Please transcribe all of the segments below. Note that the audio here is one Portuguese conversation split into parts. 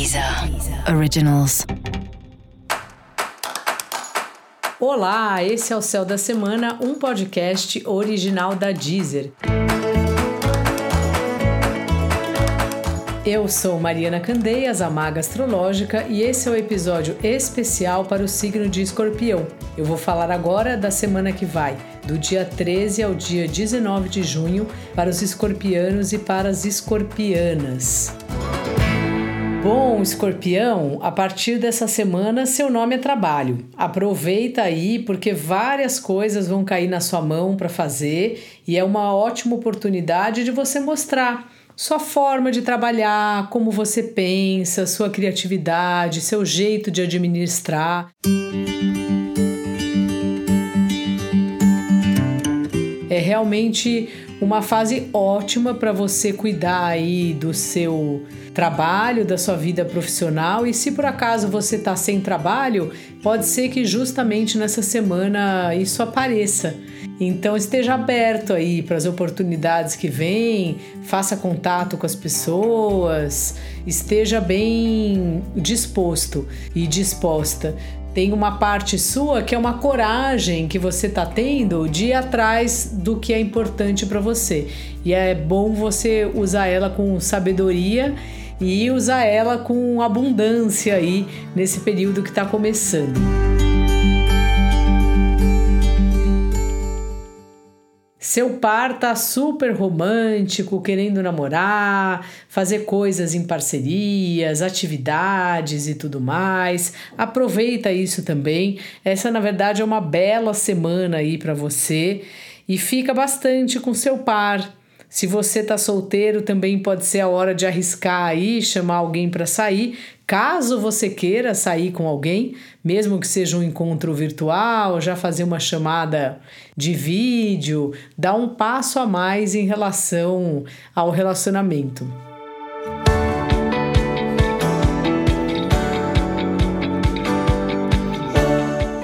Deezer Originals. Olá, esse é o Céu da Semana, um podcast original da Deezer. Eu sou Mariana Candeias, a Maga Astrológica, e esse é o episódio especial para o signo de Escorpião. Eu vou falar agora da semana que vai, do dia 13 ao dia 19 de junho, para os escorpianos e para as escorpianas. Bom, escorpião, a partir dessa semana seu nome é trabalho. Aproveita aí porque várias coisas vão cair na sua mão para fazer e é uma ótima oportunidade de você mostrar sua forma de trabalhar, como você pensa, sua criatividade, seu jeito de administrar. É realmente uma fase ótima para você cuidar aí do seu trabalho, da sua vida profissional. E se por acaso você está sem trabalho, pode ser que justamente nessa semana isso apareça. Então esteja aberto aí para as oportunidades que vêm, faça contato com as pessoas, esteja bem disposto e disposta. Tem uma parte sua que é uma coragem que você está tendo de ir atrás do que é importante para você. E é bom você usar ela com sabedoria e usar ela com abundância aí nesse período que está começando. Seu par tá super romântico, querendo namorar, fazer coisas em parcerias, atividades e tudo mais. Aproveita isso também. Essa na verdade é uma bela semana aí para você e fica bastante com seu par. Se você tá solteiro, também pode ser a hora de arriscar aí, chamar alguém para sair, Caso você queira sair com alguém, mesmo que seja um encontro virtual, já fazer uma chamada de vídeo, dá um passo a mais em relação ao relacionamento.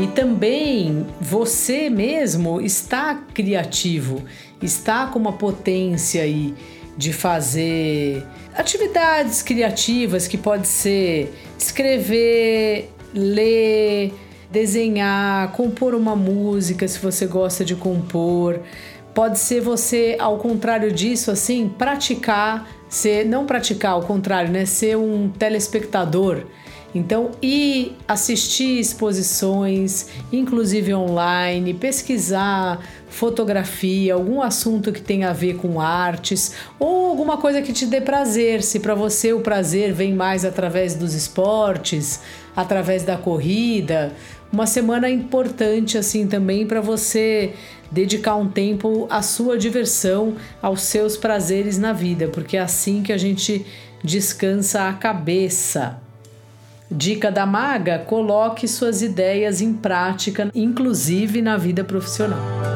E também você mesmo está criativo, está com uma potência aí de fazer atividades criativas que pode ser escrever, ler, desenhar, compor uma música se você gosta de compor. Pode ser você, ao contrário disso, assim, praticar, ser, não praticar, ao contrário, né? Ser um telespectador então, ir assistir exposições, inclusive online, pesquisar fotografia, algum assunto que tenha a ver com artes ou alguma coisa que te dê prazer. Se para você o prazer vem mais através dos esportes, através da corrida, uma semana importante assim também para você dedicar um tempo à sua diversão, aos seus prazeres na vida, porque é assim que a gente descansa a cabeça. Dica da maga: coloque suas ideias em prática, inclusive na vida profissional.